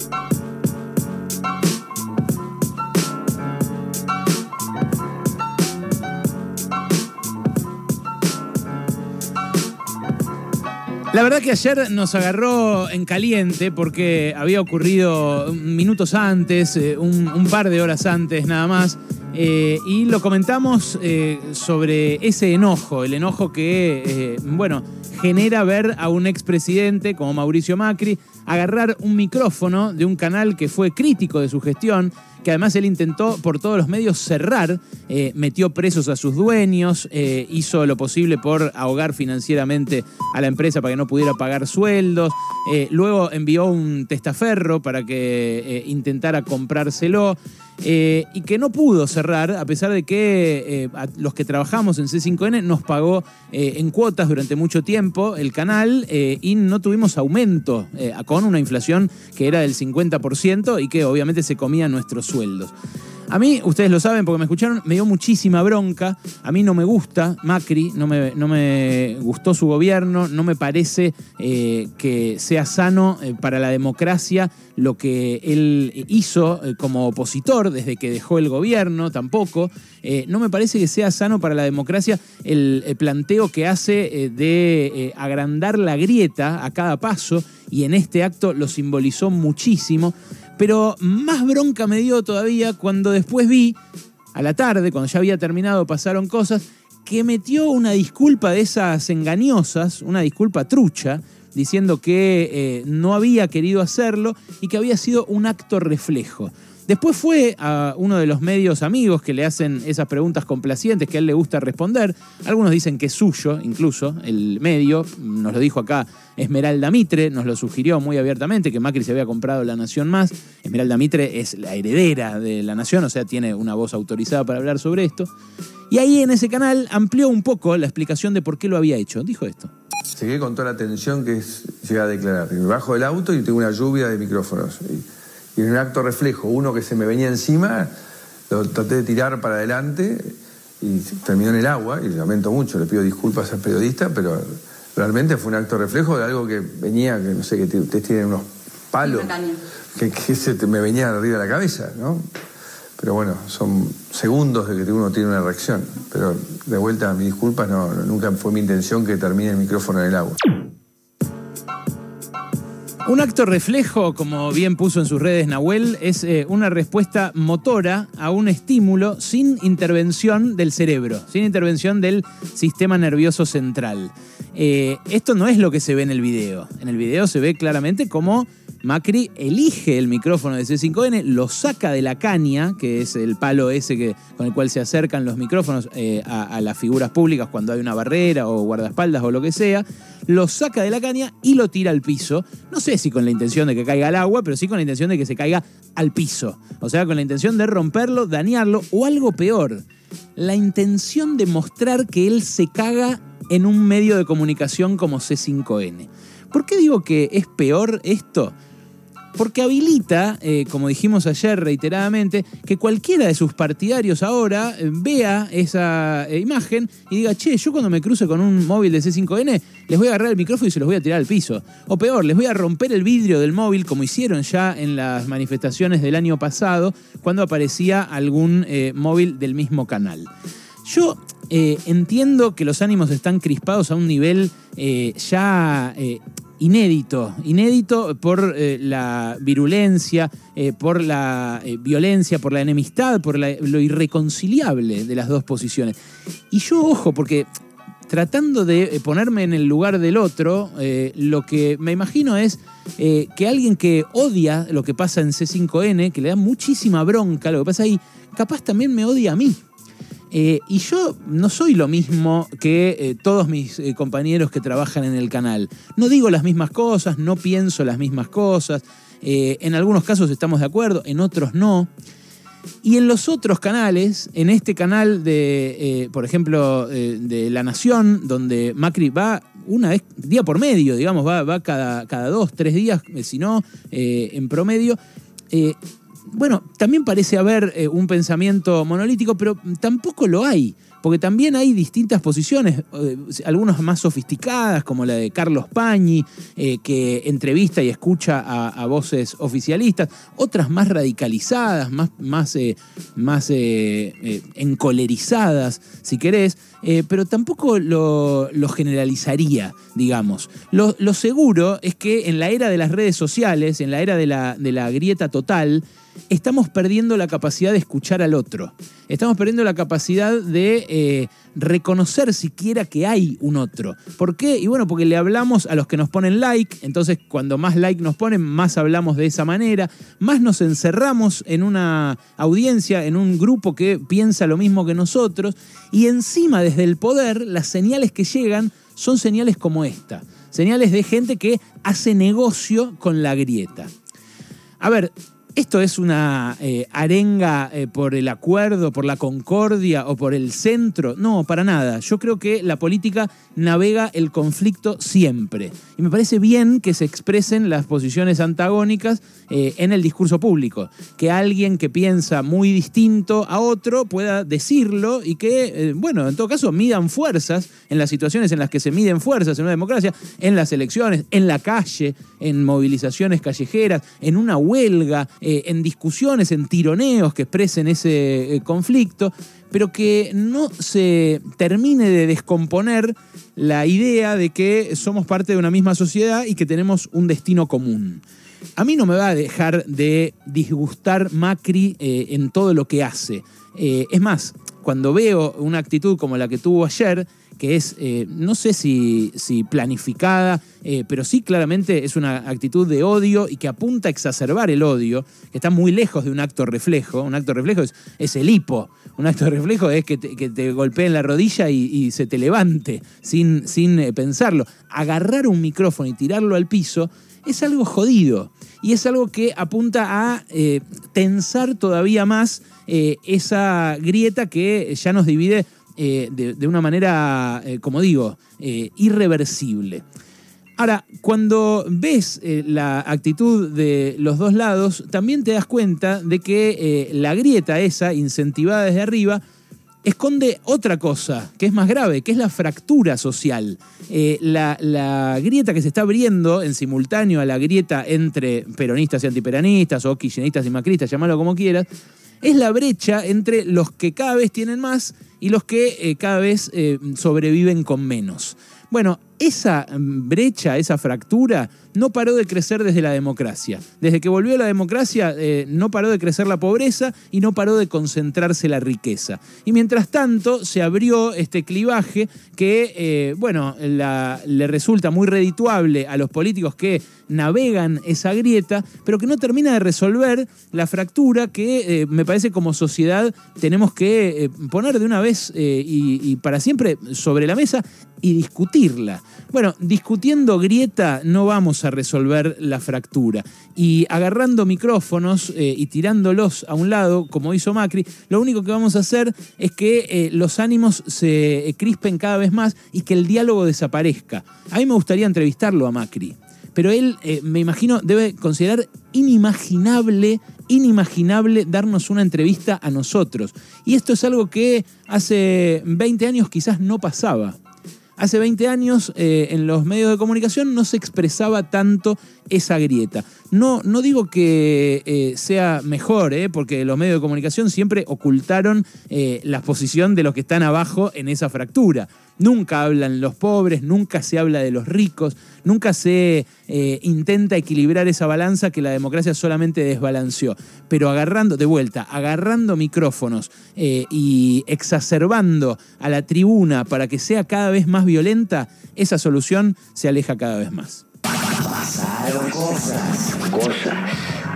thank you La verdad que ayer nos agarró en caliente porque había ocurrido minutos antes, eh, un, par de horas antes nada más, eh, y lo comentamos eh, sobre ese enojo, el enojo que, bueno, genera ver a un expresidente como Mauricio Macri agarrar un micrófono de un canal que fue crítico de su gestión, que además él intentó por todos los medios cerrar, eh, metió presos a sus dueños, eh, hizo lo posible por ahogar financieramente a la empresa para que no pudiera pagar sueldos, eh, luego envió un testaferro para que intentara comprárselo. Eh, y que no pudo cerrar, a pesar de que eh, a los que trabajamos en C5N nos pagó eh, en cuotas durante mucho tiempo el canal y no tuvimos aumento con una inflación que era del 50% y que obviamente se comía nuestros sueldos. A mí, ustedes lo saben porque me escucharon, me dio muchísima bronca. A mí no me gusta Macri, no me, no me gustó su gobierno, no me parece eh, que sea sano eh, para la democracia lo que él hizo eh, como opositor desde que dejó el gobierno, tampoco. No me parece que sea sano para la democracia el, planteo que hace de agrandar la grieta a cada paso y en este acto lo simbolizó muchísimo. Pero más bronca me dio todavía cuando después vi, a la tarde, cuando ya había terminado, pasaron cosas, que metió una disculpa de esas engañosas, una disculpa trucha, diciendo que eh, no había querido hacerlo y que había sido un acto reflejo. Después fue a uno de los medios amigos que le hacen esas preguntas complacientes que a él le gusta responder. Algunos dicen que es suyo, incluso, el medio. Nos lo dijo acá Esmeralda Mitre, nos lo sugirió muy abiertamente que Macri se había comprado La Nación Más. Esmeralda Mitre es la heredera de La Nación, o sea, tiene una voz autorizada para hablar sobre esto. Y ahí en ese canal amplió un poco la explicación de por qué lo había hecho. Dijo esto. Seguí con toda la tensión que es a declarar. Bajo del auto y tengo una lluvia de micrófonos. Y en un acto reflejo, uno que se me venía encima, lo traté de tirar para adelante y terminó en el agua. Y lamento mucho, le pido disculpas al periodista, pero realmente fue un acto reflejo de algo que venía, que no sé, que ustedes tienen unos palos que, que se te- me venía arriba de la cabeza, ¿no? Pero bueno, son segundos de que uno tiene una reacción. Pero de vuelta, mis disculpas, no, nunca fue mi intención que termine el micrófono en el agua. Un acto reflejo, como bien puso en sus redes Nahuel, es eh, una respuesta motora a un estímulo sin intervención del cerebro, sin intervención del sistema nervioso central. Eh, esto no es lo que se ve en el video. En el video se ve claramente cómo Macri elige el micrófono de C5N, lo saca de la caña, que es el palo ese que, con el cual se acercan los micrófonos eh, a, a las figuras públicas cuando hay una barrera o guardaespaldas o lo que sea, lo saca de la caña y lo tira al piso. No sé si con la intención de que caiga al agua, pero sí con la intención de que se caiga al piso. O sea, con la intención de romperlo, dañarlo o algo peor, la intención de mostrar que él se caga en un medio de comunicación como C5N. ¿Por qué digo que es peor esto? Porque habilita, eh, como dijimos ayer reiteradamente, que cualquiera de sus partidarios ahora eh, vea esa eh, imagen y diga, che, yo cuando me cruce con un móvil de C5N, les voy a agarrar el micrófono y se los voy a tirar al piso. O peor, les voy a romper el vidrio del móvil, como hicieron ya en las manifestaciones del año pasado, cuando aparecía algún móvil del mismo canal. Yo entiendo que los ánimos están crispados a un nivel ya inédito, inédito por eh, la virulencia, eh, por la eh, violencia, por la enemistad, por lo irreconciliable de las dos posiciones. Y yo, ojo, porque tratando de ponerme en el lugar del otro, lo que me imagino es que alguien que odia lo que pasa en C5N, que le da muchísima bronca lo que pasa ahí, capaz también me odia a mí. Eh, y yo no soy lo mismo que eh, todos mis eh, compañeros que trabajan en el canal. No digo las mismas cosas, no pienso las mismas cosas. en algunos casos estamos de acuerdo, en otros no. Y en los otros canales, en este canal de, por ejemplo, de La Nación, donde Macri va una vez, día por medio, digamos, va, va cada, cada dos, tres días, si no, en promedio, bueno, también parece haber eh, un pensamiento monolítico, pero tampoco lo hay porque también hay distintas posiciones, eh, algunas más sofisticadas, como la de Carlos Pañi, eh, que entrevista y escucha a, voces oficialistas, otras más radicalizadas, más, más, eh, más encolerizadas, si querés, pero tampoco lo, generalizaría, digamos. Lo, seguro es que en la era de las redes sociales, en la era de la, de la grieta total, estamos perdiendo la capacidad de escuchar al otro. Estamos perdiendo la capacidad de eh, reconocer siquiera que hay un otro. ¿Por qué? Y bueno, porque le hablamos a los que nos ponen like, entonces cuando más like nos ponen, más hablamos de esa manera, más nos encerramos en una audiencia, en un grupo que piensa lo mismo que nosotros, y encima desde el poder las señales que llegan son señales como esta, señales de gente que hace negocio con la grieta. A ver, ¿Esto es una eh, arenga eh, por el acuerdo, por la concordia o por el centro? No, para nada. Yo creo que la política navega el conflicto siempre. Y me parece bien que se expresen las posiciones antagónicas eh, en el discurso público. Que alguien que piensa muy distinto a otro pueda decirlo y que, bueno, en todo caso, midan fuerzas en las situaciones en las que se miden fuerzas en una democracia, en las elecciones, en la calle, en movilizaciones callejeras, en una huelga eh, en discusiones, en tironeos que expresen ese eh, conflicto, pero que no se termine de descomponer la idea de que somos parte de una misma sociedad y que tenemos un destino común. A mí no me va a dejar de disgustar Macri eh, en todo lo que hace. es más, cuando veo una actitud como la que tuvo ayer, que es, eh, no sé si, si planificada, eh, pero sí claramente es una actitud de odio y que apunta a exacerbar el odio, que está muy lejos de un acto reflejo. Un acto reflejo es, el hipo. Un acto reflejo es que te, que golpeen la rodilla y, se te levante sin, sin eh, pensarlo. Agarrar un micrófono y tirarlo al piso es algo jodido y es algo que apunta a tensar todavía más esa grieta que ya nos divide eh, de, una manera, eh, como digo, eh, irreversible. Ahora, cuando ves la actitud de los dos lados, también te das cuenta de que la grieta esa, incentivada desde arriba, esconde otra cosa que es más grave, que es la fractura social. la, la, grieta que se está abriendo en simultáneo a la grieta entre peronistas y antiperonistas, o kirchneristas y macristas, llámalo como quieras, es la brecha entre los que cada vez tienen más y los que eh, cada vez eh, sobreviven con menos. Bueno, esa brecha, esa fractura, no paró de crecer desde la democracia. Desde que volvió la democracia, eh, no paró de crecer la pobreza y no paró de concentrarse la riqueza. Y mientras tanto, se abrió este clivaje que, eh, bueno, le resulta muy redituable a los políticos que navegan esa grieta, pero que no termina de resolver la fractura que eh, me parece como sociedad tenemos que poner de una vez y para siempre sobre la mesa y discutirla. Bueno, discutiendo grieta no vamos a resolver la fractura. Y agarrando micrófonos eh, y tirándolos a un lado, como hizo Macri, lo único que vamos a hacer es que eh, los ánimos se crispen cada vez más y que el diálogo desaparezca. A mí me gustaría entrevistarlo a Macri. Pero él, eh, me imagino, debe considerar inimaginable inimaginable darnos una entrevista a nosotros. Y esto es algo que hace 20 años quizás no pasaba. Hace 20 años eh, en los medios de comunicación no se expresaba tanto esa grieta. No, no digo que eh, sea mejor, eh, porque los medios de comunicación siempre ocultaron la posición de los que están abajo en esa fractura. Nunca hablan los pobres, nunca se habla de los ricos, nunca se eh, intenta equilibrar esa balanza que la democracia solamente desbalanceó. Pero agarrando, de vuelta, agarrando micrófonos eh, y exacerbando a la tribuna para que sea cada vez más violenta, esa solución se aleja cada vez más. Pasaron cosas. Cosas.